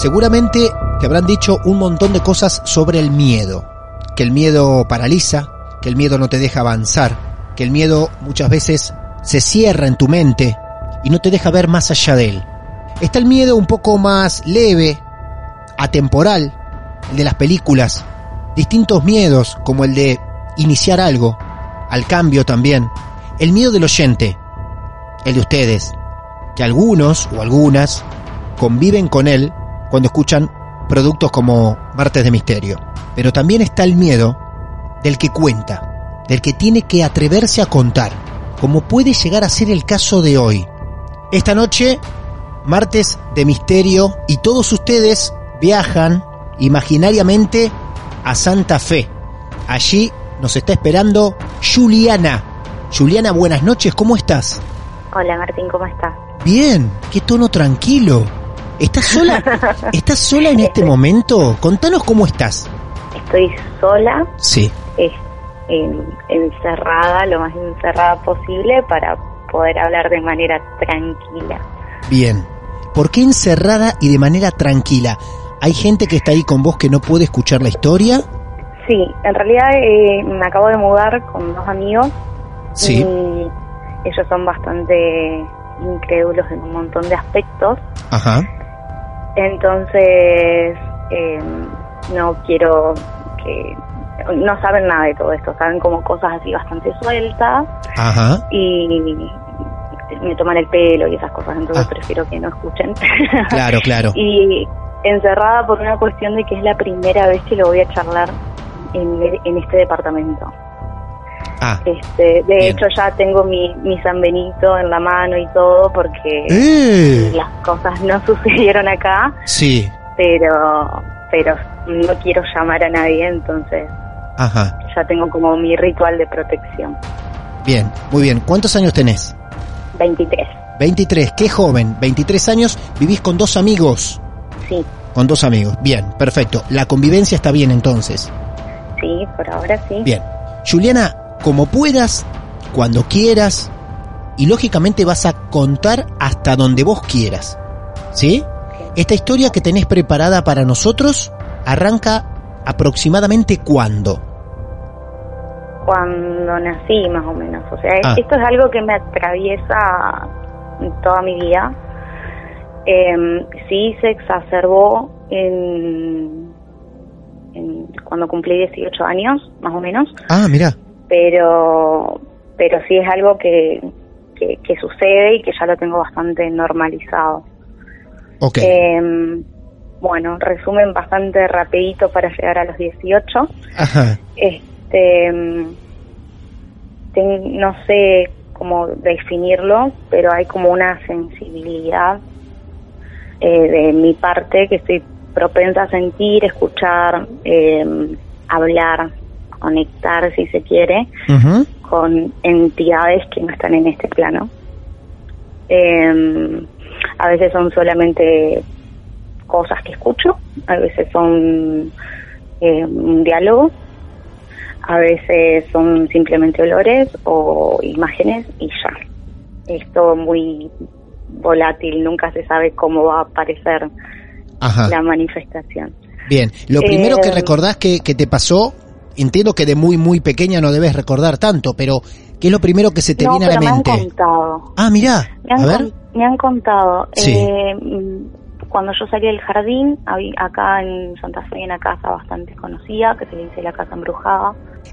Seguramente te habrán dicho un montón de cosas sobre el miedo. Que el miedo paraliza, que el miedo no te deja avanzar, que el miedo muchas veces se cierra en tu mente y no te deja ver más allá de él. Está el miedo un poco más leve, atemporal, el de las películas, distintos miedos como el de iniciar algo, al cambio también, el miedo del oyente, el de ustedes, que algunos o algunas conviven con él cuando escuchan productos como Martes de Misterio. Pero también está el miedo del que cuenta, del que tiene que atreverse a contar, como puede llegar a ser el caso de hoy. Esta noche, Martes de Misterio, y todos ustedes viajan imaginariamente a Santa Fe. Allí nos está esperando Juliana. Juliana, buenas noches, ¿cómo estás? Hola Martín, ¿cómo estás? Bien, qué tono tranquilo. ¿Estás sola? ¿Estás sola en este momento? Contanos cómo estás. Estoy sola, Sí. en- encerrada, lo más encerrada posible para poder hablar de manera tranquila. Bien. ¿Por qué encerrada y de manera tranquila? ¿Hay gente que está ahí con vos que no puede escuchar la historia? Sí, en realidad eh, me acabo de mudar con dos amigos Sí. y ellos son bastante incrédulos en un montón de aspectos, Ajá. Entonces eh, no quiero que... No saben nada de todo esto, saben como cosas así bastante sueltas Ajá. y me toman el pelo y esas cosas, entonces Ah. prefiero que no escuchen. Claro, claro. y encerrada por una cuestión de que es la primera vez que lo voy a charlar en, en este departamento. Ah. Este, de Bien. hecho ya tengo mi, mi San Benito en la mano y todo porque ¡Eh! las cosas no sucedieron acá, Sí. pero pero no quiero llamar a nadie, entonces Ajá. ya tengo como mi ritual de protección. Bien, muy bien. ¿Cuántos años tenés? 23, 23. Qué joven. 23 años. Vivís con dos amigos. sí, Con dos amigos. Bien, perfecto. La convivencia está bien entonces. sí, por ahora sí. Bien. Juliana, como puedas, cuando quieras, y lógicamente vas a contar hasta donde vos quieras. ¿Sí? Esta historia que tenés preparada para nosotros arranca aproximadamente cuándo. cuando nací más o menos. O sea, Ah. esto es algo que me atraviesa toda mi vida. Eh, sí se exacerbó en, en- cuando cumplí 18 años, más o menos, Ah, mira. Pero pero sí es algo que, que, que sucede y que ya lo tengo bastante normalizado. Ok. Eh, bueno, resumen bastante rapidito para llegar a los 18. Ajá. Este, ten- no sé cómo definirlo, pero hay como una sensibilidad eh, de mi parte que estoy propensa a sentir, escuchar, eh, hablar, conectar, si se quiere, con entidades que no están en este plano. Eh, a veces son solamente cosas que escucho, a veces son eh, un diálogo, a veces son simplemente olores o imágenes y ya. Es todo muy volátil, nunca se sabe cómo va a aparecer Ajá. la manifestación. Bien, lo primero que Eh, recordás que, que te pasó, entiendo que de muy, muy pequeña no debes recordar tanto, pero ¿qué es lo primero que se te no, viene a la me han mente? contado. Ah, mirá, Me han, a ver. me han contado. Sí. eh, cuando yo salí del jardín, acá en Santa Fe hay una casa bastante conocida que se le dice la Casa Embrujada.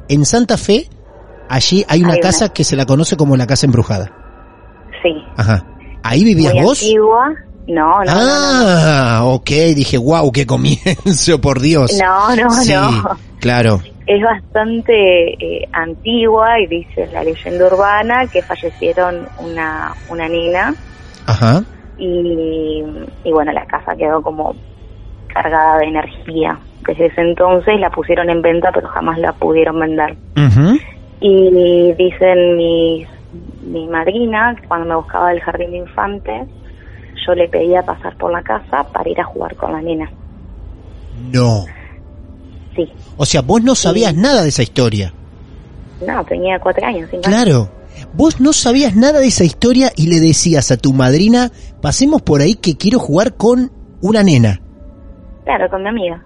En Santa Fe, allí hay una Hay una. casa que se la conoce como la Casa Embrujada. Sí. Ajá. ¿Ahí vivías muy vos? antigua. No, no, no, no, ah, ok, dije, wow, qué comienzo, por Dios. No, no, sí, no. claro. Es bastante eh, antigua y dice la leyenda urbana que fallecieron una, una nena Ajá. y, y bueno, la casa quedó como cargada de energía. Desde ese entonces la pusieron en venta pero jamás la pudieron vender. Y dicen mis, mi madrina, que cuando me buscaba del jardín de infantes, yo le pedía pasar por la casa para ir a jugar con la nena. No. Sí. O sea, vos no sabías nada de esa historia. No, tenía cuatro años, cinco años. Claro. Vos no sabías nada de esa historia y le decías a tu madrina, pasemos por ahí que quiero jugar con una nena. Claro, con mi amiga.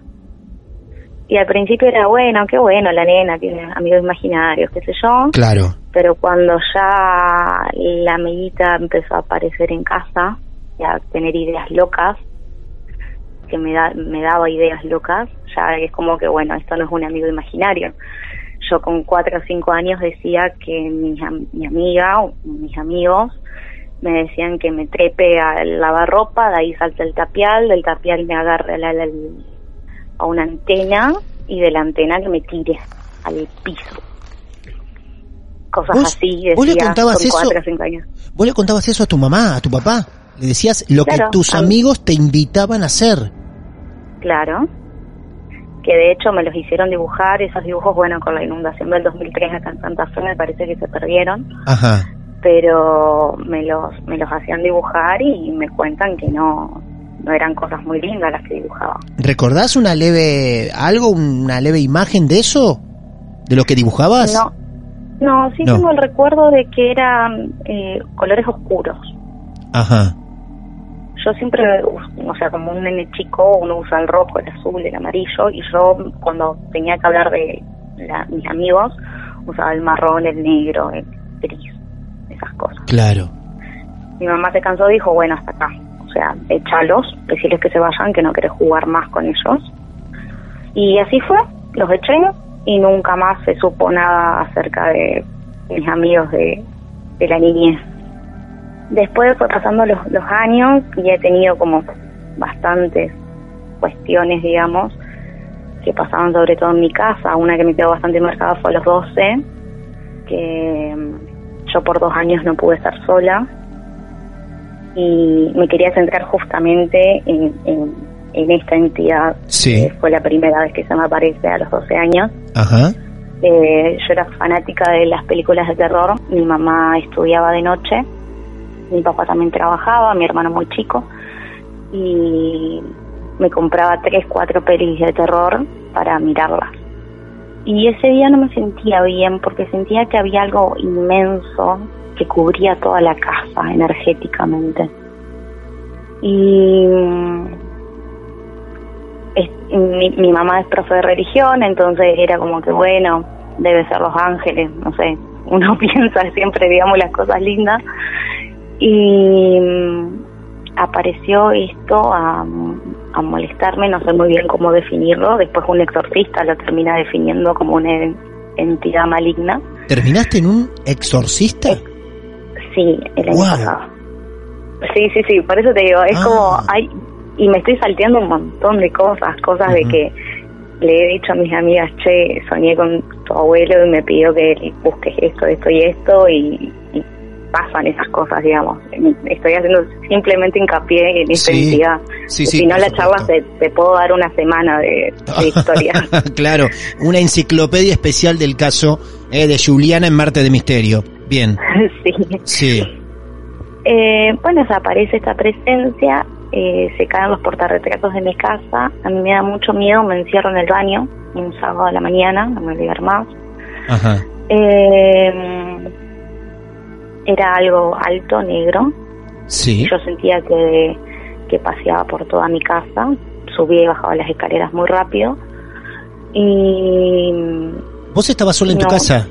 Y al principio era bueno, qué bueno, la nena tiene amigos imaginarios, qué sé yo. Claro. Pero cuando ya la amiguita empezó a aparecer en casa y a tener ideas locas, que me, da, me daba ideas locas, ya es como que, bueno, esto no es un amigo imaginario. Yo con cuatro o cinco años decía que mi, mi amiga o mis amigos me decían que me trepe al lavarropa, de ahí salte el tapial, del tapial me agarre al- a una antena y de la antena que me tire al piso. Cosas ¿Vos- así, vos le decía contabas con eso? cuatro o cinco años. Vos le contabas eso a tu mamá, a tu papá. Le decías lo Claro, que tus amigos te invitaban a hacer. Claro. Que de hecho me los hicieron dibujar, esos dibujos, bueno, con la inundación del 2003 acá en Santa Fe me parece que se perdieron, Ajá. pero me los, me los hacían dibujar y me cuentan que no, no eran cosas muy lindas las que dibujaba. ¿Recordás una leve, algo, una leve imagen de eso? ¿De lo que dibujabas? No, no, sí No. tengo el recuerdo de que eran eh, colores oscuros. Ajá. Yo siempre, o sea, como un nene chico, uno usa el rojo, el azul, el amarillo, y yo cuando tenía que hablar de la- mis amigos, usaba el marrón, el negro, el gris, esas cosas. Claro. Mi mamá se cansó y dijo, bueno, hasta acá. O sea, échalos, decirles que se vayan, que no querés jugar más con ellos. Y así fue, los eché y nunca más se supo nada acerca de mis amigos de, de la niñez. Después fue pasando los, los años y he tenido como bastantes cuestiones, digamos, que pasaban sobre todo en mi casa. Una que me quedó bastante marcada fue a los 12, que mm, yo por dos años no pude estar sola y me quería centrar justamente en, en, en esta entidad. Sí. que fue la primera vez que se me aparece a los 12 años. Ajá. Eh, yo era fanática de las películas de terror. Mi mamá estudiaba de noche, mi papá también trabajaba, mi hermano muy chico, y me compraba tres, cuatro pelis de terror para mirarlas. Y ese día no me sentía bien porque sentía que había algo inmenso que cubría toda la casa energéticamente. Y mi, mi mamá es profe de religión, entonces era como que bueno, debe ser los ángeles, no sé, uno piensa siempre, digamos, las cosas lindas. Y mm, apareció esto a, a molestarme, no sé muy bien cómo definirlo, después un exorcista lo termina definiendo como una en- entidad maligna. ¿Terminaste en un exorcista? Sí, el año pasado. Sí, sí, sí, por eso te digo, es Ah. como, hay, y me estoy salteando un montón de cosas, cosas de que le he dicho a mis amigas, che, soñé con tu abuelo y me pidió que busques esto, esto y esto, y pasan esas cosas, digamos. Estoy haciendo simplemente hincapié en esta Sí, entidad. sí, si no, la charla supuesto. te, te puedo dar una semana de, de historia. claro, una enciclopedia especial del caso eh, de Juliana en Marte de Misterio. Bien, sí. sí. Eh, bueno, aparece esta presencia, eh, se caen los portarretratos de mi casa, a mí me da mucho miedo, me encierro en el baño un sábado a la mañana, no me olvidar más. Ajá. Eh, era algo alto, negro. Sí. Yo sentía que, que paseaba por toda mi casa, subía y bajaba las escaleras muy rápido. Y ¿Vos estabas sola en tu casa?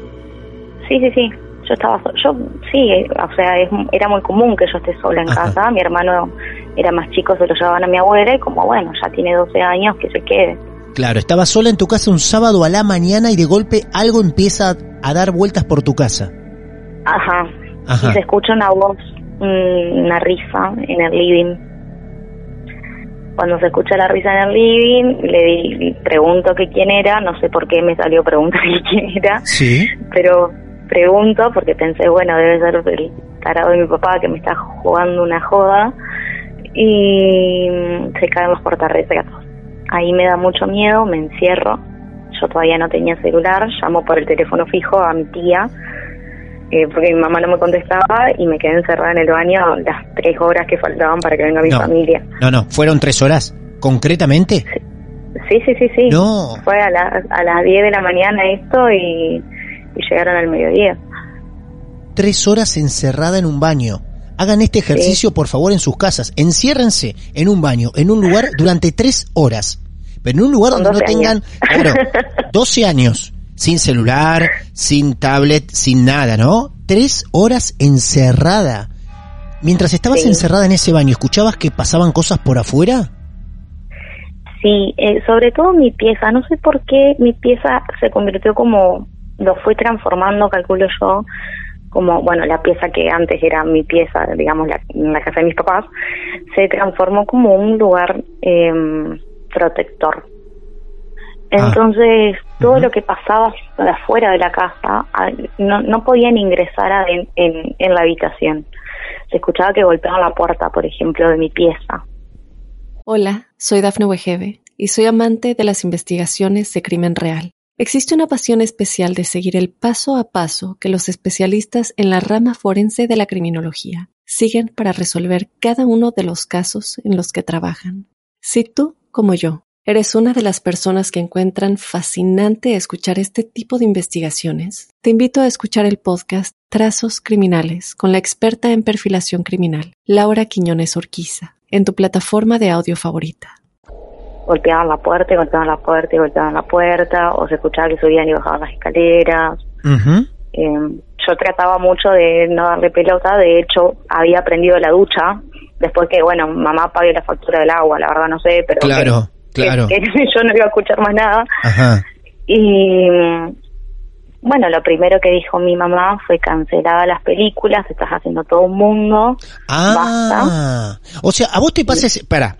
sí, sí, sí, yo estaba, so- yo sí, eh, o sea, es- era muy común que yo esté sola en Ajá. casa. Mi hermano era más chico, se lo llevaban a mi abuela y como bueno, ya tiene 12 años, que se quede. Claro, estabas sola en tu casa un sábado a la mañana y de golpe algo empieza a dar vueltas por tu casa. Ajá. Ajá. Y se escucha una voz, una risa en el living. Cuando se escucha la risa en el living, le di- pregunto que quién era, no sé por qué me salió preguntar que quién era, Sí. pero pregunto porque pensé, bueno, debe ser el tarado de mi papá que me está jugando una joda y se caen los portarretratos. Ahí me da mucho miedo, me encierro. Yo todavía no tenía celular, llamo por el teléfono fijo a mi tía eh, porque mi mamá no me contestaba y me quedé encerrada en el baño las tres horas que faltaban para que venga mi No. familia. No, no, fueron tres horas. ¿Concretamente? Sí, sí, sí, sí. No. Fue a, la- a las 10 de la mañana esto y, y llegaron al mediodía. Tres horas encerrada en un baño. Hagan este ejercicio, por favor, en sus casas. Enciérrense en un baño, en un lugar, durante tres horas. Pero en un lugar Con donde no 12 tengan, años. claro, 12 años. Sin celular, sin tablet, sin nada, ¿no? Tres horas encerrada. Mientras estabas Sí. encerrada en ese baño, ¿escuchabas que pasaban cosas por afuera? Sí, eh, sobre todo mi pieza. No sé por qué mi pieza se convirtió como, lo fue transformando, calculo yo, como, bueno, la pieza que antes era mi pieza, digamos, la, casa de mis papás, se transformó como un lugar eh, protector. Entonces, todo lo que pasaba afuera de la casa, a- no, no podían ingresar a- en, en, en la habitación. Se escuchaba que golpeaban la puerta, por ejemplo, de mi pieza. Hola, soy Dafne Wegebe y soy amante de las investigaciones de crimen real. Existe una pasión especial de seguir el paso a paso que los especialistas en la rama forense de la criminología siguen para resolver cada uno de los casos en los que trabajan. Si tú, como yo, eres una de las personas que encuentran fascinante escuchar este tipo de investigaciones, te invito a escuchar el podcast Trazos Criminales con la experta en perfilación criminal, Laura Quiñones Orquiza, en tu plataforma de audio favorita. golpeaban la puerta y golpeaban la puerta y golpeaban la puerta, o se escuchaba que subían y bajaban las escaleras. Eh, yo trataba mucho de no darle pelota, de hecho había aprendido la ducha, después que, bueno, mamá pague la factura del agua, la verdad no sé, pero Claro, que, claro. que- que yo no iba a escuchar más nada. Ajá. Y bueno, lo primero que dijo mi mamá fue cancelada las películas, estás haciendo todo un mundo, Ah, o sea, a vos te pasa ese, para,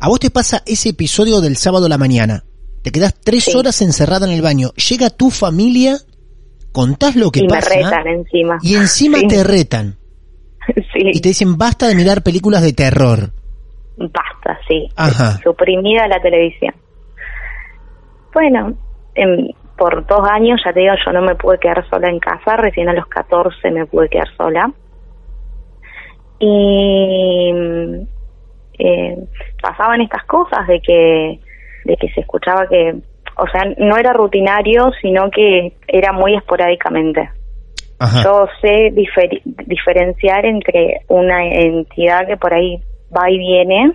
a vos te pasa ese episodio del sábado a la mañana. Te quedás tres Sí. horas encerrada en el baño. Llega tu familia, contás lo que y pasa me retan encima. y encima Sí, te retan sí. y te dicen basta de mirar películas de terror. Basta, sí. Ajá. Suprimida la televisión. Bueno, por dos años, ya te digo, yo no me pude quedar sola en casa, recién a los 14 me pude quedar sola. Y eh, pasaban estas cosas de que, de que se escuchaba que, o sea, no era rutinario, sino que era muy esporádicamente. Ajá. Yo sé diferenciar entre una entidad que por ahí va y viene,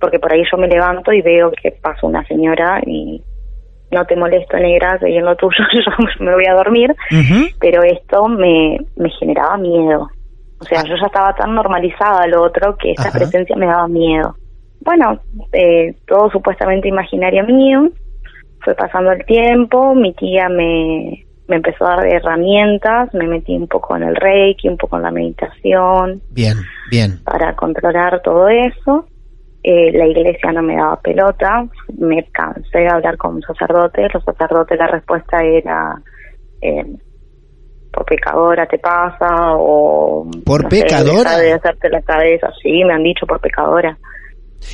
porque por ahí yo me levanto y veo que pasa una señora y no te molesto, negra, seguí en lo tuyo, yo me voy a dormir, pero esto me, me generaba miedo. O sea, yo ya estaba tan normalizada lo otro que esta Ajá. presencia me daba miedo. Bueno, eh, todo supuestamente imaginario mío, fue pasando el tiempo, mi tía me, me empezó a dar herramientas, me metí un poco en el reiki, un poco en la meditación Bien, bien. para controlar todo eso. Eh, la iglesia no me daba pelota, me cansé de hablar con sacerdotes, los sacerdotes la respuesta era eh, por pecadora te pasa o ¿Por no pecadora? de hacerte la cabeza, sí, me han dicho por pecadora.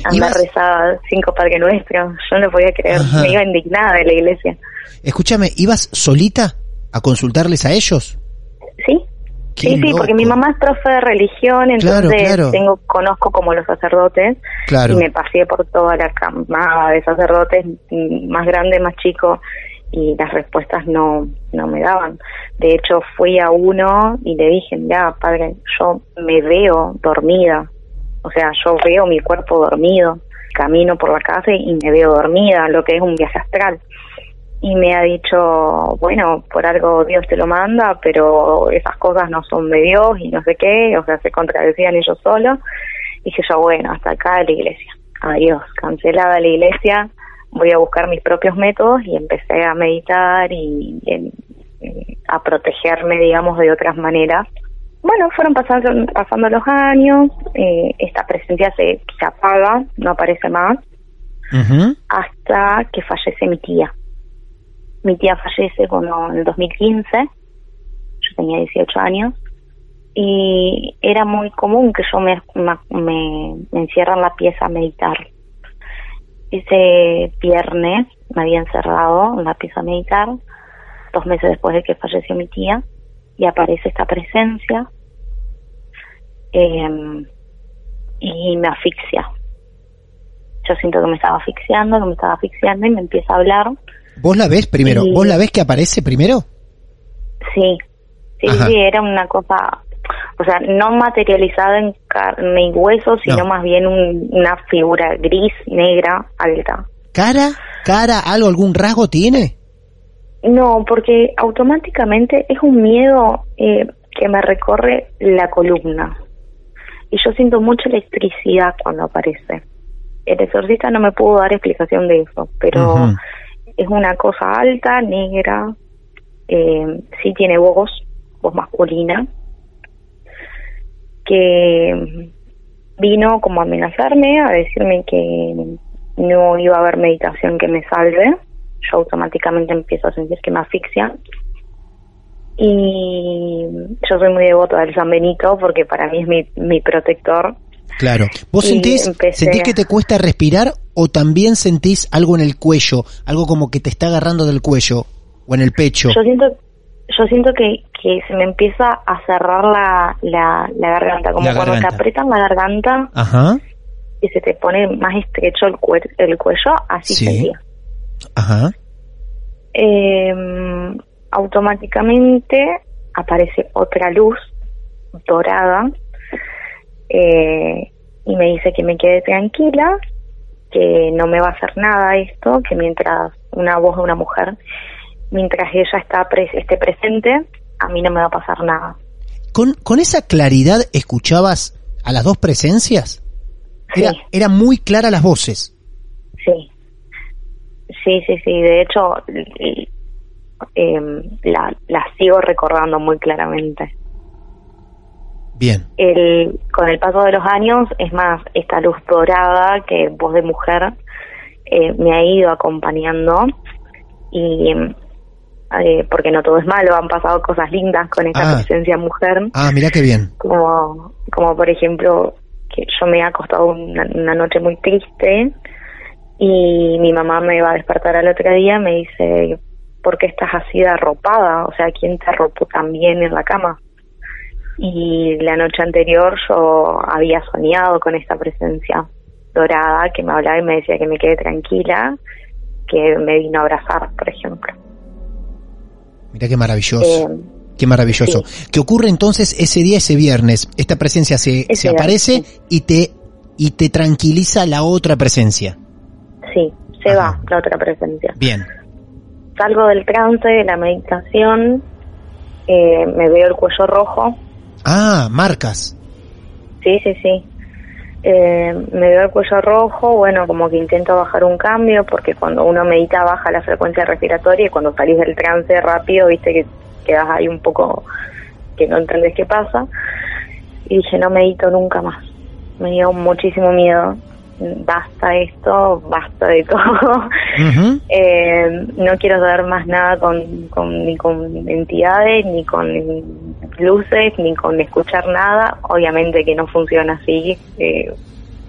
Anda Ibas- rezada cinco Padre Nuestro, yo no podía creer, Ajá. me iba indignada de la iglesia. Escúchame, ¿ibas solita a consultarles a ellos? Sí, Qué sí, sí, porque mi mamá es profe de religión, entonces claro. tengo conozco como los sacerdotes Claro. y me pasé por toda la camada de sacerdotes, mm, más grande, más chico, y las respuestas no, no me daban. De hecho, fui a uno y le dije, ya, padre, yo me veo dormida, o sea, yo veo mi cuerpo dormido, camino por la casa y me veo dormida, lo que es un viaje astral. Y me ha dicho, bueno, por algo Dios te lo manda, pero esas cosas no son de Dios y no sé qué, o sea, se contradecían ellos solos. Dije yo, bueno, hasta acá la iglesia. Adiós, cancelada la iglesia, voy a buscar mis propios métodos y empecé a meditar y a protegerme, digamos, de otras maneras. Bueno, fueron pasando, pasando los años, eh, esta presencia se, se apaga, no aparece más, hasta que fallece mi tía. Mi tía fallece cuando, en el 2015, yo tenía 18 años, y era muy común que yo me, me, encierre en la pieza a meditar. Ese viernes me había encerrado en la pieza a meditar, dos meses después de que falleció mi tía, y aparece esta presencia eh, y me asfixia. Yo siento que me estaba asfixiando, que me estaba asfixiando y me empieza a hablar. ¿Vos la ves primero? ¿Vos la ves que aparece primero? Sí, sí, Ajá. sí, era una cosa, o sea, no materializada en carne y hueso, sino No. más bien un- una figura gris, negra, alta. ¿Cara? ¿Cara? ¿Algo? ¿Algún rasgo tiene? No, porque automáticamente es un miedo eh, que me recorre la columna. Y yo siento mucha electricidad cuando aparece. El exorcista no me pudo dar explicación de eso, pero. Es una cosa alta, negra, eh, sí tiene voz, voz masculina, que vino como a amenazarme, a decirme que no iba a haber meditación que me salve. Yo automáticamente empiezo a sentir que me asfixia. Y yo soy muy devota del San Benito porque para mí es mi, mi protector. Claro. ¿Vos sentís, sentís que te cuesta respirar o también sentís algo en el cuello? Algo como que te está agarrando del cuello o en el pecho. Yo siento yo siento que, que se me empieza a cerrar la, la, la garganta, como La cuando garganta. te aprietan la garganta Ajá, y se te pone más estrecho el, cue- el cuello, así Sí. sentía. ajá. Eh, automáticamente aparece otra luz dorada eh, y me dice que me quede tranquila, que no me va a hacer nada esto, que mientras una voz de una mujer, mientras ella está pres- esté presente, a mí no me va a pasar nada. ¿Con, con esa claridad escuchabas a las dos presencias? Era, Sí. era muy clara las voces. Sí, sí, sí, sí. De hecho, em, la, la sigo recordando muy claramente. Bien. El, con el paso de los años, es más, esta luz dorada que voz de mujer eh, me ha ido acompañando y eh, porque no todo es malo, han pasado cosas lindas con esta Ah. presencia mujer, Ah, mira qué bien. como, como por ejemplo que yo me he acostado una, una noche muy triste y mi mamá me va a despertar al otro día me dice, ¿por qué estás así de arropada? O sea, ¿quién te arropó tan bien en la cama? Y la noche anterior yo había soñado con esta presencia dorada que me hablaba y me decía que me quede tranquila, que me vino a abrazar, por ejemplo. Mira qué maravilloso. Eh, Qué maravilloso. ¿Qué ocurre entonces ese día, ese viernes? Esta presencia se, Ese se aparece viernes, y te, y te tranquiliza la otra presencia. sí, se Ajá. va la otra presencia. Bien. salgo del trance, de la meditación, eh, me veo el cuello rojo, Ah, marcas. sí, sí, sí. Eh, me veo el cuello rojo, bueno, como que intento bajar un cambio, porque cuando uno medita baja la frecuencia respiratoria y cuando salís del trance rápido, viste que quedas ahí un poco que no entendés qué pasa. Y dije, no medito nunca más. Me dio muchísimo miedo. Basta esto, basta de todo. Eh, no quiero saber más nada con, con- ni con entidades, ni con luces, ni con escuchar nada. Obviamente que no funciona así. eh,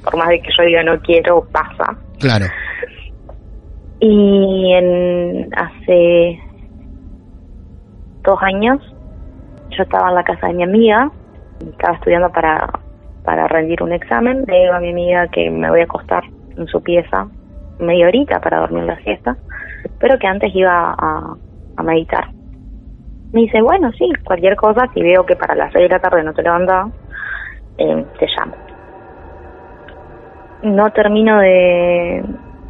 por más de que yo diga no quiero, pasa. Claro. Y en hace dos años yo estaba en la casa de mi amiga, estaba estudiando para, para rendir un examen, le digo a mi amiga que me voy a acostar en su pieza media horita para dormir la siesta, pero que antes iba a, a meditar. Me dice, bueno, sí, cualquier cosa, si veo que para las seis de la tarde no te levantas, eh, te llamo. No termino de,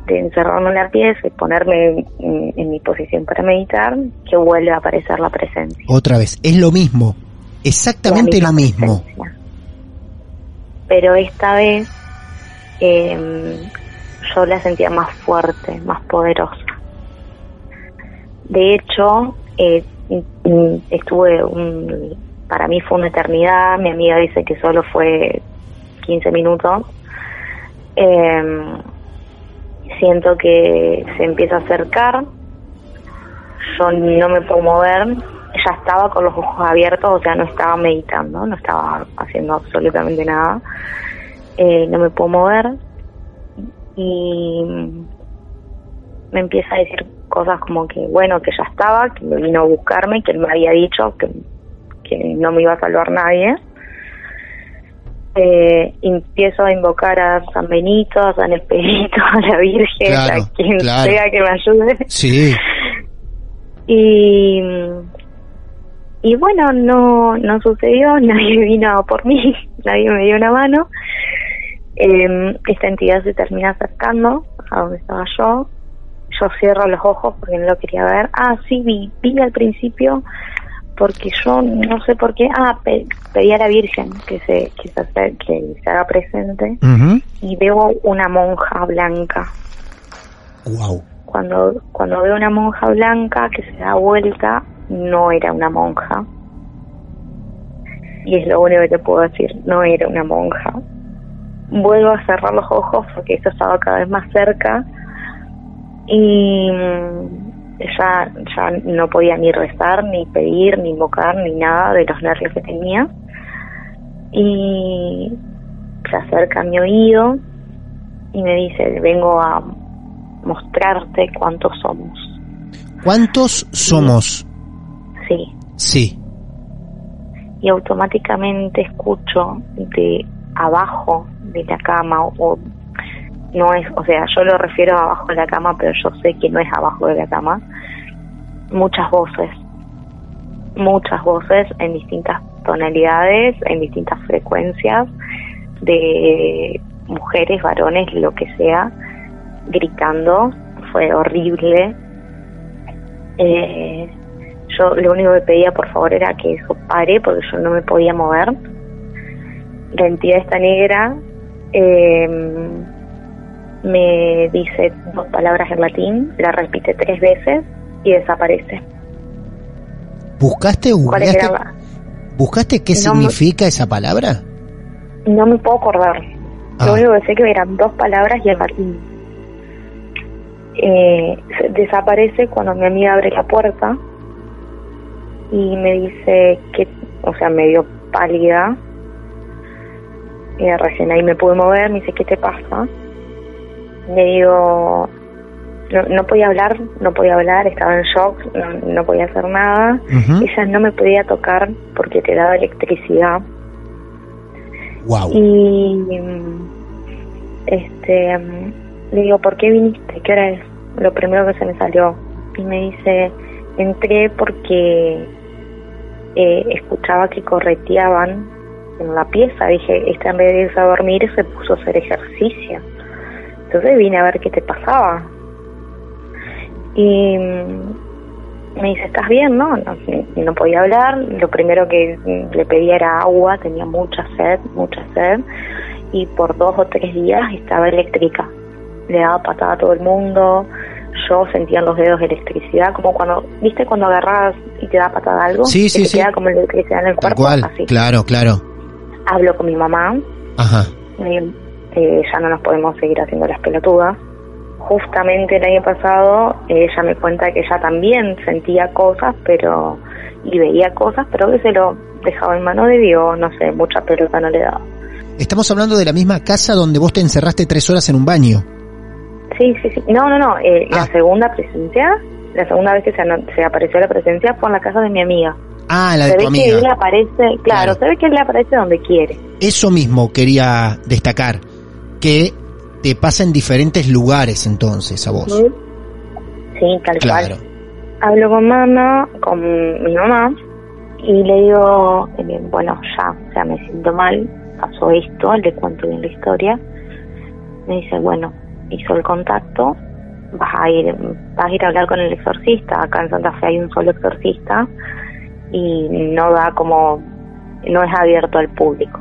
de encerrarme en la pieza y ponerme en, en mi posición para meditar, que vuelve a aparecer la presencia. Otra vez, es lo mismo, exactamente lo mismo. presencia. Pero esta vez eh, yo la sentía más fuerte, más poderosa. De hecho, eh, estuve, un, para mí fue una eternidad, mi amiga dice que solo fue 15 minutos. Eh, siento que se empieza a acercar, yo no me puedo mover, ella estaba con los ojos abiertos, o sea, no estaba meditando, no estaba haciendo absolutamente nada, Eh, no me puedo mover y me empieza a decir cosas como que, bueno, que ya estaba, que me vino a buscarme, que él me había dicho que, que no me iba a salvar nadie. Eh, empiezo a invocar a San Benito, a San Espíritu, a la Virgen, Claro, a quien claro. sea que me ayude. Sí, Y, y bueno, no, no sucedió, nadie vino por mí, nadie me dio una mano. Eh, esta entidad se termina acercando a donde estaba yo. Yo cierro los ojos porque no lo quería ver. Ah, sí, vi, vi al principio porque yo no sé por qué. Ah, pe- pedí a la Virgen que se, que se, que se haga presente y veo una monja blanca wow. cuando cuando veo una monja blanca que se da vuelta no era una monja y es lo único que te puedo decir no era una monja vuelvo a cerrar los ojos porque esto estaba cada vez más cerca y mm, ya ya no podía ni rezar ni pedir ni invocar ni nada de los nervios que tenía y se acerca a mi oído y me dice vengo a mostrarte cuántos somos. ¿Cuántos somos? Sí. Sí. Y automáticamente escucho de abajo de la cama o, o no es, o sea, yo lo refiero abajo de la cama, pero yo sé que no es abajo de la cama. Muchas voces. Muchas voces en distintas tonalidades, en distintas frecuencias de mujeres, varones, lo que sea, gritando. Fue horrible. Eh, yo lo único que pedía por favor era que eso pare porque yo no me podía mover. La entidad esta negra eh, me dice dos palabras en latín, la repite tres veces y desaparece. ¿Buscaste, ¿Cuáles googleaste, ¿buscaste qué No me- significa esa palabra? No me puedo acordar. Ah. Lo único que sé que eran dos palabras y en latín. Eh, desaparece cuando mi amiga abre la puerta y me dice que, o sea, me dio pálida. Y recién ahí me pude mover, me dice, ¿qué te pasa? Le digo, no, no podía hablar, no podía hablar, estaba en shock, no, no podía hacer nada. Ujú. Ella no me podía tocar porque te daba electricidad. Wow. Y mm, este mm, le digo, ¿por qué viniste? ¿Qué hora es? Lo primero que se me salió. Y me dice, entré porque eh, escuchaba que correteaban en la pieza. Dije, esta en vez de irse a dormir se puso a hacer ejercicio. Entonces vine a ver qué te pasaba. Y mm, me dice, ¿estás bien? No, no, no podía hablar. Lo primero que mm, le pedía era agua, tenía mucha sed, mucha sed. Y por dos o tres días estaba eléctrica. Le daba patada a todo el mundo. Yo sentía en los dedos electricidad, como cuando, ¿viste cuando agarras y te da patada algo? Sí, Que sí, te sí. queda como electricidad en el Tal cuerpo. cual. Así. Claro, claro. Hablo con mi mamá, Ajá. Eh, ya no nos podemos seguir haciendo las pelotudas. Justamente el año pasado eh, ella me cuenta que ella también sentía cosas, pero y veía cosas, pero que se lo dejaba en mano de Dios, no sé, mucha pelota no le daba. Estamos hablando de la misma casa donde vos te encerraste tres horas en un baño. Sí, sí, sí. No, no, no. eh, Ah. La segunda presencia, la segunda vez que se, se apareció la presencia fue en la casa de mi amiga. Ah, la se de ve tu que amiga. él aparece, claro, Claro. se ve que él aparece donde quiere. Eso mismo quería destacar, que te pasa en diferentes lugares entonces a vos. Sí, tal Claro. cual. Hablo con mamá, con mi mamá, y le digo, eh, bueno, ya, o sea, me siento mal, pasó esto, le cuento bien la historia. Me dice, bueno, hizo el contacto, vas a ir, vas a ir a hablar con el exorcista, acá en Santa Fe hay un solo exorcista, y no da como, no es abierto al público.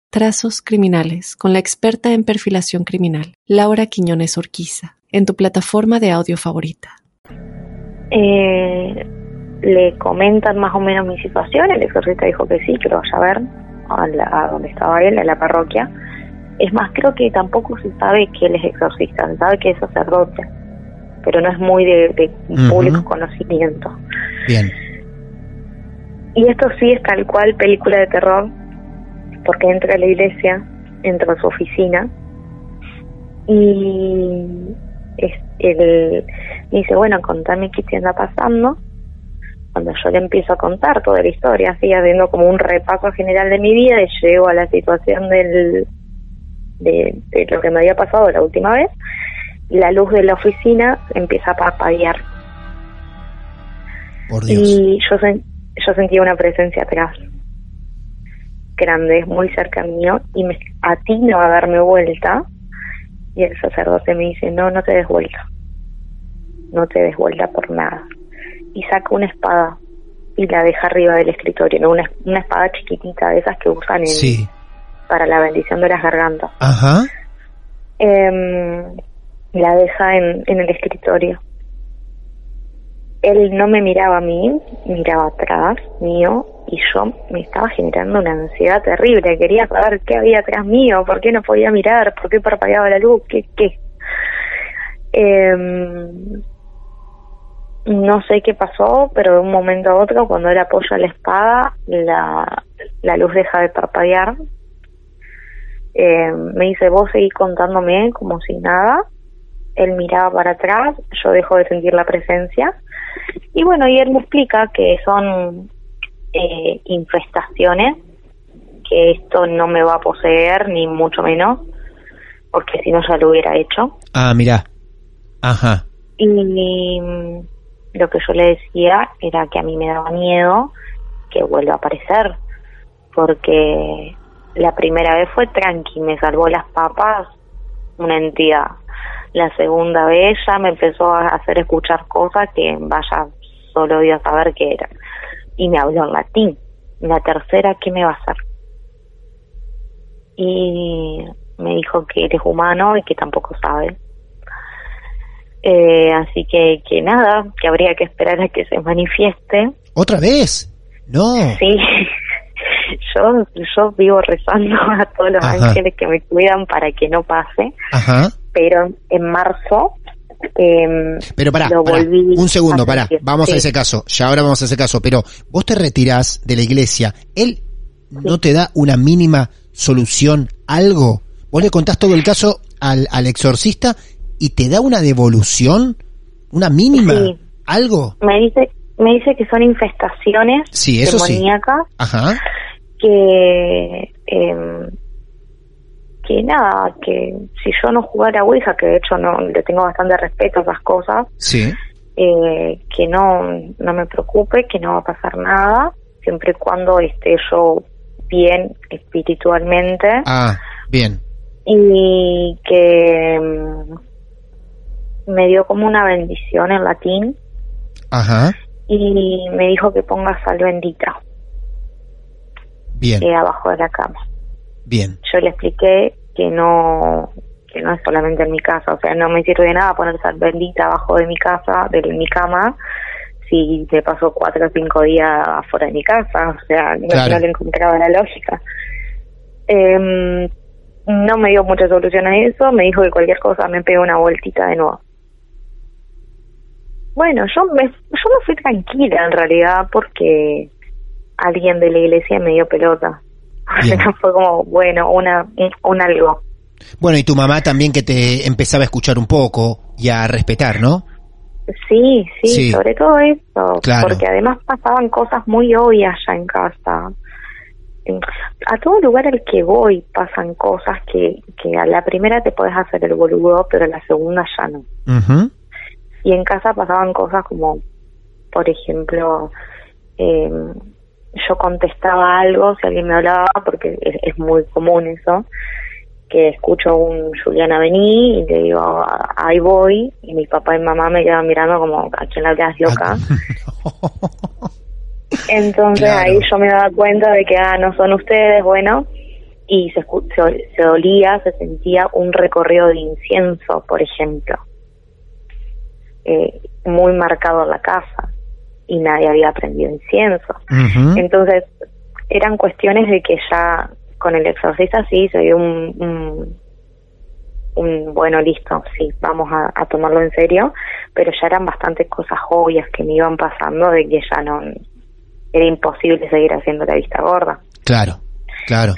Trazos Criminales con la experta en perfilación criminal, Laura Quiñones Orquiza, en tu plataforma de audio favorita. Eh, le comentan más o menos mi situación, el exorcista dijo que sí, que lo vaya a ver a, la- a donde estaba él, en la parroquia. Es más, creo que tampoco se sabe que él es exorcista, se sabe que es sacerdote, pero no es muy de, público conocimiento. Bien. Y esto sí es tal cual película de terror, porque entra a la iglesia, entra a su oficina y es, él me dice, bueno, contame qué te anda pasando. Cuando yo le empiezo a contar toda la historia, así haciendo como un repaso general de mi vida y llego a la situación del, de, de lo que me había pasado la última vez, la luz de la oficina empieza a parpadear Por Dios. y yo, sen- yo sentía una presencia atrás, grande, muy cerca mío, y me atino a darme vuelta, y el sacerdote me dice, no, no te des vuelta, no te des vuelta por nada. Y saca una espada y la deja arriba del escritorio, ¿no? una, una espada chiquitita, de esas que usan en- Sí. para la bendición de las gargantas. Ajá. Em, la deja en, en el escritorio. Él no me miraba a mí, miraba atrás mío y yo me estaba generando una ansiedad terrible. Quería saber qué había atrás mío, por qué no podía mirar, por qué parpadeaba la luz, qué, qué. Em, no sé qué pasó, pero de un momento a otro, cuando él apoya la espada, la, la luz deja de parpadear eh, me dice, vos seguís contándome como si nada. Él miraba para atrás, yo dejo de sentir la presencia. Y bueno, y él me explica que son eh, infestaciones, que esto no me va a poseer, ni mucho menos, porque si no ya lo hubiera hecho. Ah, mira. Ajá. Y mm, lo que yo le decía era que a mí me daba miedo que vuelva a aparecer, porque la primera vez fue tranqui, me salvó las papas, una entidad. La segunda vez ya me empezó a hacer escuchar cosas que vaya, solo Dios a saber qué era. Y me habló en latín. La tercera, ¿qué me va a hacer? Y me dijo que eres humano y que tampoco sabe. Eh, así que, que nada, que habría que esperar a que se manifieste. ¿Otra vez? No. Sí, yo, yo vivo rezando a todos los Ajá. ángeles que me cuidan para que no pase, Ajá. Pero en marzo eh, Pero pará, un segundo, pará, vamos a ese caso, ya ahora vamos a ese caso, pero vos te retirás de la iglesia, ¿él no te da una mínima solución, algo? Vos le contás todo el caso al, al exorcista y te da una devolución, una mínima, Sí. algo. Me dice, me dice que son infestaciones Sí, eso sí. demoníacas Ajá, que eh, que nada, que si yo no jugara Ouija, que de hecho no le tengo bastante respeto a esas cosas, sí, eh, que no, no me preocupe, que no va a pasar nada, siempre y cuando esté yo bien espiritualmente. Ah, bien, y que mm, me dio como una bendición en latín. Ajá, y me dijo que ponga sal bendita. Bien, eh, abajo de la cama. bien, Yo le expliqué que no que no es solamente en mi casa, o sea, no me sirve de nada poner sal bendita abajo de mi casa, de mi cama, si me pasó cuatro o cinco días afuera de mi casa, o sea, Claro. no le encontraba la lógica. Em, no me dio mucha solución a eso, me dijo que cualquier cosa me pega una vueltita de nuevo. Bueno, yo me, yo me fui tranquila en realidad porque alguien de la iglesia me dio pelota. Fue como, bueno, una, un, un algo. Bueno, y tu mamá también que te empezaba a escuchar un poco y a respetar, ¿no? Sí, sí, Sí. sobre todo eso, Claro. porque además pasaban cosas muy obvias ya en casa. A todo lugar al que voy pasan cosas que, que a la primera te puedes hacer el boludo, pero a la segunda ya no. Y en casa pasaban cosas como, por ejemplo, eh, yo contestaba algo si alguien me hablaba, porque es, es muy común eso, que escucho un Juliana vení y le digo, "Ah, ahí voy, y mi papá y mamá me quedan mirando como, ¿a quién le hablas loca? Entonces Claro. ahí yo me daba cuenta de que, ah, no son ustedes, bueno, y se, escu- se, se olía, se sentía un recorrido de incienso, por ejemplo, eh, muy marcado en la casa, y nadie había prendido incienso. Entonces, eran cuestiones de que ya con el exorcista sí se dio un, un, un, bueno, listo, sí, vamos a, a tomarlo en serio, pero ya eran bastantes cosas obvias que me iban pasando de que ya no era imposible seguir haciendo la vista gorda. Claro, claro.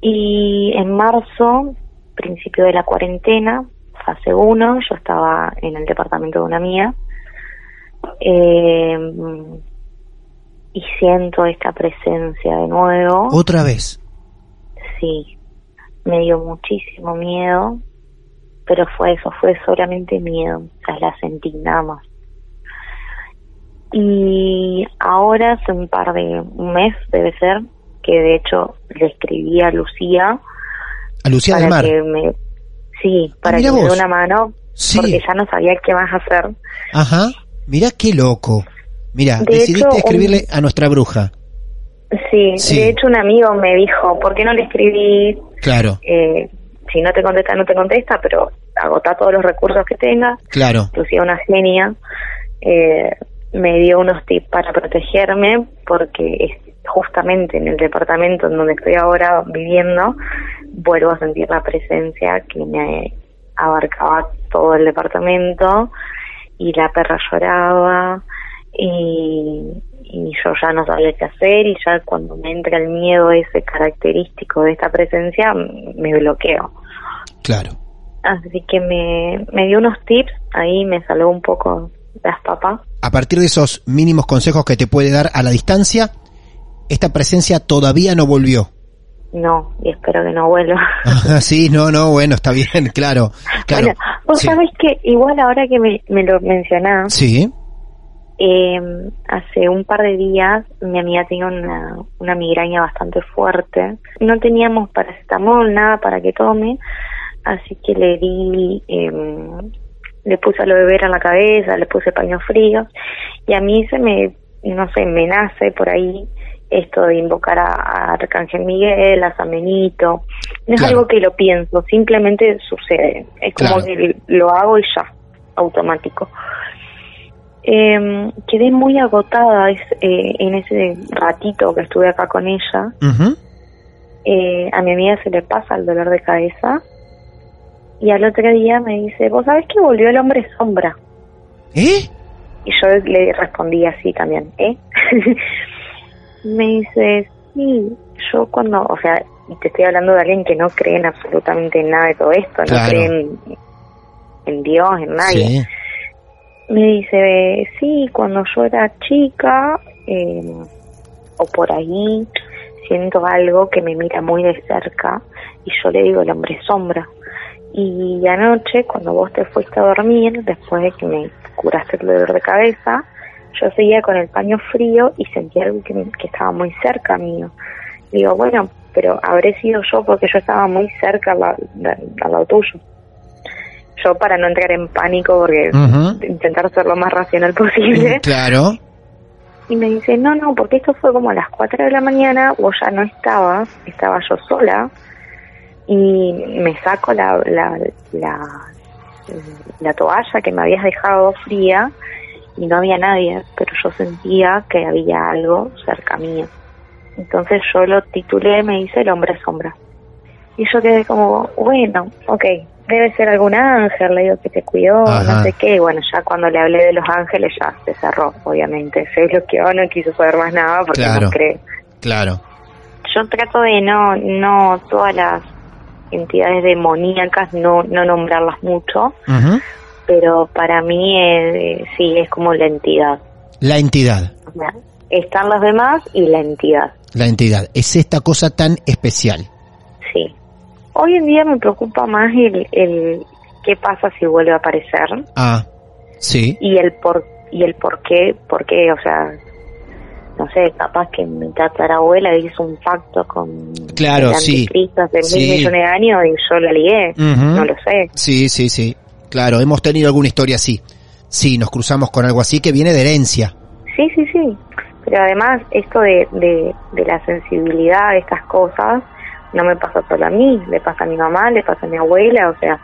Y en marzo, principio de la cuarentena, fase 1, yo estaba en el departamento de una mía eh, y siento esta presencia de nuevo. Otra vez. Sí, me dio muchísimo miedo, pero fue eso, fue solamente miedo, o sea, la sentí nada más. Y ahora hace un par de, un mes debe ser, que de hecho le escribí a Lucía A Lucía del para Mar. que me, sí, para mira que me dé una mano, Sí. porque ya no sabía qué más hacer. Ajá. Mirá qué loco. Mira, De decidiste hecho, escribirle a nuestra bruja. Sí, Sí. de hecho un amigo me dijo, ¿por qué no le escribí? Claro, Eh, si no te contesta, no te contesta, pero agota todos los recursos que tengas. claro. Lucía, una genia, eh, me dio unos tips para protegerme porque es- justamente en el departamento en donde estoy ahora viviendo vuelvo a sentir la presencia que me abarcaba todo el departamento y la perra lloraba y, y yo ya no sabía qué hacer y ya cuando me entra el miedo ese característico de esta presencia me bloqueo. Claro. Así que me, me dio unos tips, ahí me salvó un poco las papas. A partir de esos mínimos consejos que te puede dar a la distancia, esta presencia todavía no volvió. No, y espero que no vuelva. Sí, no, no, bueno, está bien, claro. claro. Bueno, vos sí. sabés que igual ahora que me, me lo mencionás, Sí, eh, hace un par de días mi amiga tenía una, una migraña bastante fuerte. No teníamos paracetamol, nada para que tome, así que le di, eh, le puse a lo beber en la cabeza, le puse paños fríos y a mí se me, no sé, me nace por ahí esto de invocar a, a Arcángel Miguel, a San Benito. No es Claro. algo que lo pienso, simplemente sucede. Es como Claro. que lo hago y ya, automático. Eh, quedé muy agotada es- eh, en ese ratito que estuve acá con ella. Eh, a mi amiga se le pasa el dolor de cabeza y al otro día me dice, ¿vos sabés que volvió el hombre sombra? ¿Eh? Y yo le respondí así también, ¿eh? me dice, sí, yo cuando, o sea, y te estoy hablando de alguien que no cree en absolutamente nada de todo esto, no cree en, en Dios, en nadie. Sí, Me dice, sí, cuando yo era chica, eh, o por ahí, siento algo que me mira muy de cerca y yo le digo el hombre sombra. Y anoche, cuando vos te fuiste a dormir, después de que me curaste el dolor de cabeza, yo seguía con el paño frío y sentí algo que, que estaba muy cerca mío. Digo, bueno, pero habré sido yo porque yo estaba muy cerca al, la- al lado tuyo. Yo para no entrar en pánico porque intentar ser lo más racional posible. claro. Y me dice, no, no, porque esto fue como a las 4 de la mañana, vos ya no estabas, estaba yo sola, y me saco la, la, la, la toalla que me habías dejado fría, y no había nadie, pero yo sentía que había algo cerca mío. Entonces yo lo titulé, me dice El hombre sombra. Y yo quedé como, bueno, ok, debe ser algún ángel, le digo que te cuidó, Ajá. no sé qué. Y bueno, ya cuando le hablé de los ángeles ya se cerró, obviamente. Se bloqueó, no quiso saber más nada porque Claro. no cree. Claro. Yo trato de no, no todas las entidades demoníacas, no, no nombrarlas mucho. Pero para mí eh, sí es como la entidad. La entidad. Están los demás y la entidad, La entidad. Es esta cosa tan especial. sí. Hoy en día me preocupa más el, el qué pasa si vuelve a aparecer Ah, sí. y el por y el por qué, por qué, o sea, no sé, capaz que mi tatarabuela hizo un pacto con Claro, el sí. anticristo hace Sí. mil millones de años y yo la ligué, no lo sé. Sí, sí, sí. Claro, hemos tenido alguna historia así. Sí, nos cruzamos con algo así que viene de herencia. Sí, sí, sí. Pero además, esto de, de, de la sensibilidad de estas cosas no me pasa solo a mí, le pasa a mi mamá, le pasa a mi abuela, o sea,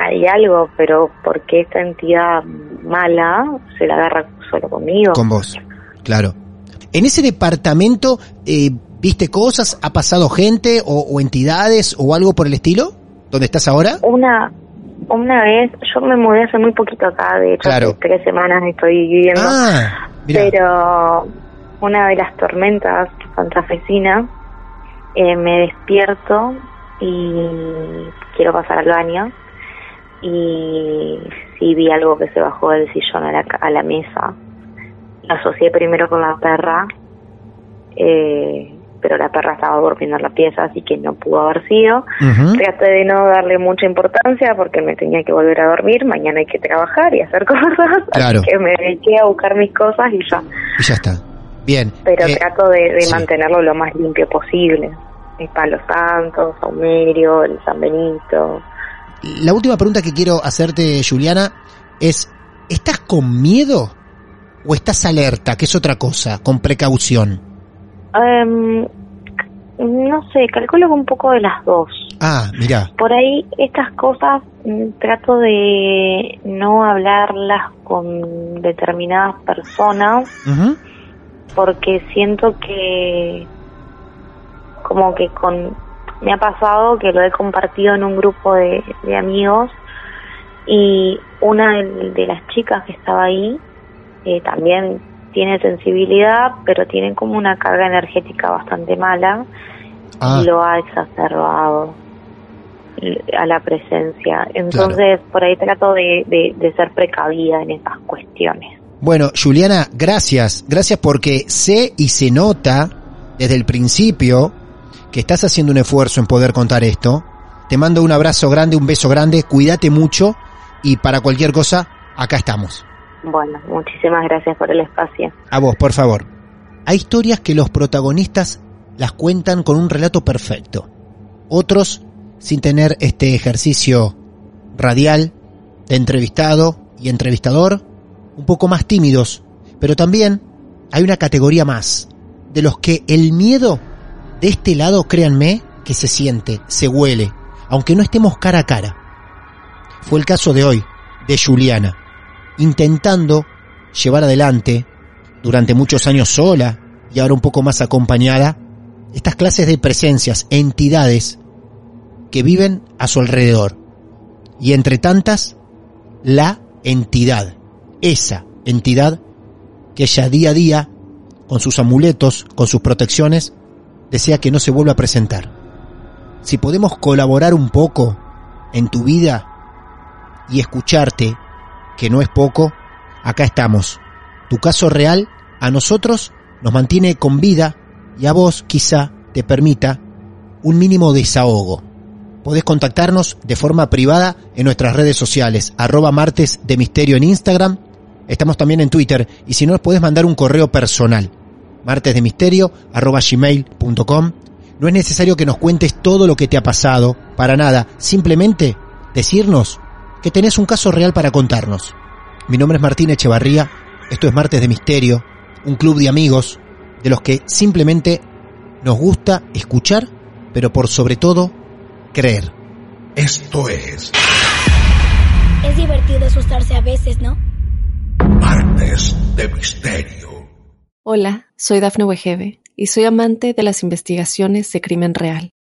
hay algo, pero porque esta entidad mala se la agarra solo conmigo? Con vos. Claro. En ese departamento, eh, ¿viste cosas? ¿Ha pasado gente o, o entidades o algo por el estilo? ¿Dónde estás ahora? Una una vez, yo me mudé hace muy poquito acá, de hecho, Claro. hace tres semanas estoy viviendo, Ah, pero una de las tormentas santafesinas, eh, me despierto y quiero pasar al baño y sí vi algo que se bajó del sillón a la, a la mesa. Lo asocié primero con la perra, eh, pero la perra estaba durmiendo en la pieza, así que no pudo haber sido. Traté de no darle mucha importancia porque me tenía que volver a dormir, mañana hay que trabajar y hacer cosas, Claro. así que me dediqué a buscar mis cosas y ya. Y ya está. Bien. Pero Eh, trato de, de sí. mantenerlo lo más limpio posible. Palo Santo, Saumerio, el San Benito. La última pregunta que quiero hacerte, Juliana, es, ¿estás con miedo o estás alerta, que es otra cosa, con precaución? Em, no sé, calculo que un poco de las dos. Ah, mira. Por ahí estas cosas mm, trato de no hablarlas con determinadas personas porque siento que como que con me ha pasado que lo he compartido en un grupo de, de amigos y una de, de las chicas que estaba ahí eh, también tiene sensibilidad pero tiene como una carga energética bastante mala Ah, y lo ha exacerbado a la presencia entonces por ahí trato de, de, de ser precavida en esas cuestiones Bueno, Juliana, gracias. Gracias porque sé y se nota desde el principio que estás haciendo un esfuerzo en poder contar esto. Te mando un abrazo grande, un beso grande, cuídate mucho y para cualquier cosa, acá estamos. Bueno muchísimas gracias por el espacio A vos, por favor. Hay historias que los protagonistas las cuentan con un relato perfecto. Otros, sin tener este ejercicio radial de entrevistado y entrevistador, un poco más tímidos. Pero también hay una categoría más, de los que el miedo de este lado, créanme, que se siente, se huele, aunque no estemos cara a cara. Fue el caso de hoy, de Juliana, intentando llevar adelante, durante muchos años sola y ahora un poco más acompañada, estas clases de presencias, entidades que viven a su alrededor. Y entre tantas, la entidad, esa entidad que ella día a día, con sus amuletos, con sus protecciones, desea que no se vuelva a presentar. Si podemos colaborar un poco en tu vida y escucharte, que no es poco, acá estamos. Tu caso real a nosotros nos mantiene con vida y a vos quizá te permita un mínimo desahogo. Podés contactarnos de forma privada en nuestras redes sociales, arroba martes de misterio en Instagram, estamos también en Twitter y si no nos podés mandar un correo personal, martesdemisterio arroba gmail.com. No es necesario que nos cuentes todo lo que te ha pasado, para nada, simplemente decirnos que tenés un caso real para contarnos. Mi nombre es Martín Echevarría, esto es Martes de Misterio, un club de amigos de los que simplemente nos gusta escuchar, pero por sobre todo, creer. Esto es Es divertido asustarse a veces, ¿no? Martes de Misterio. Hola, soy Dafne Wegebe y soy amante de las investigaciones de crimen real.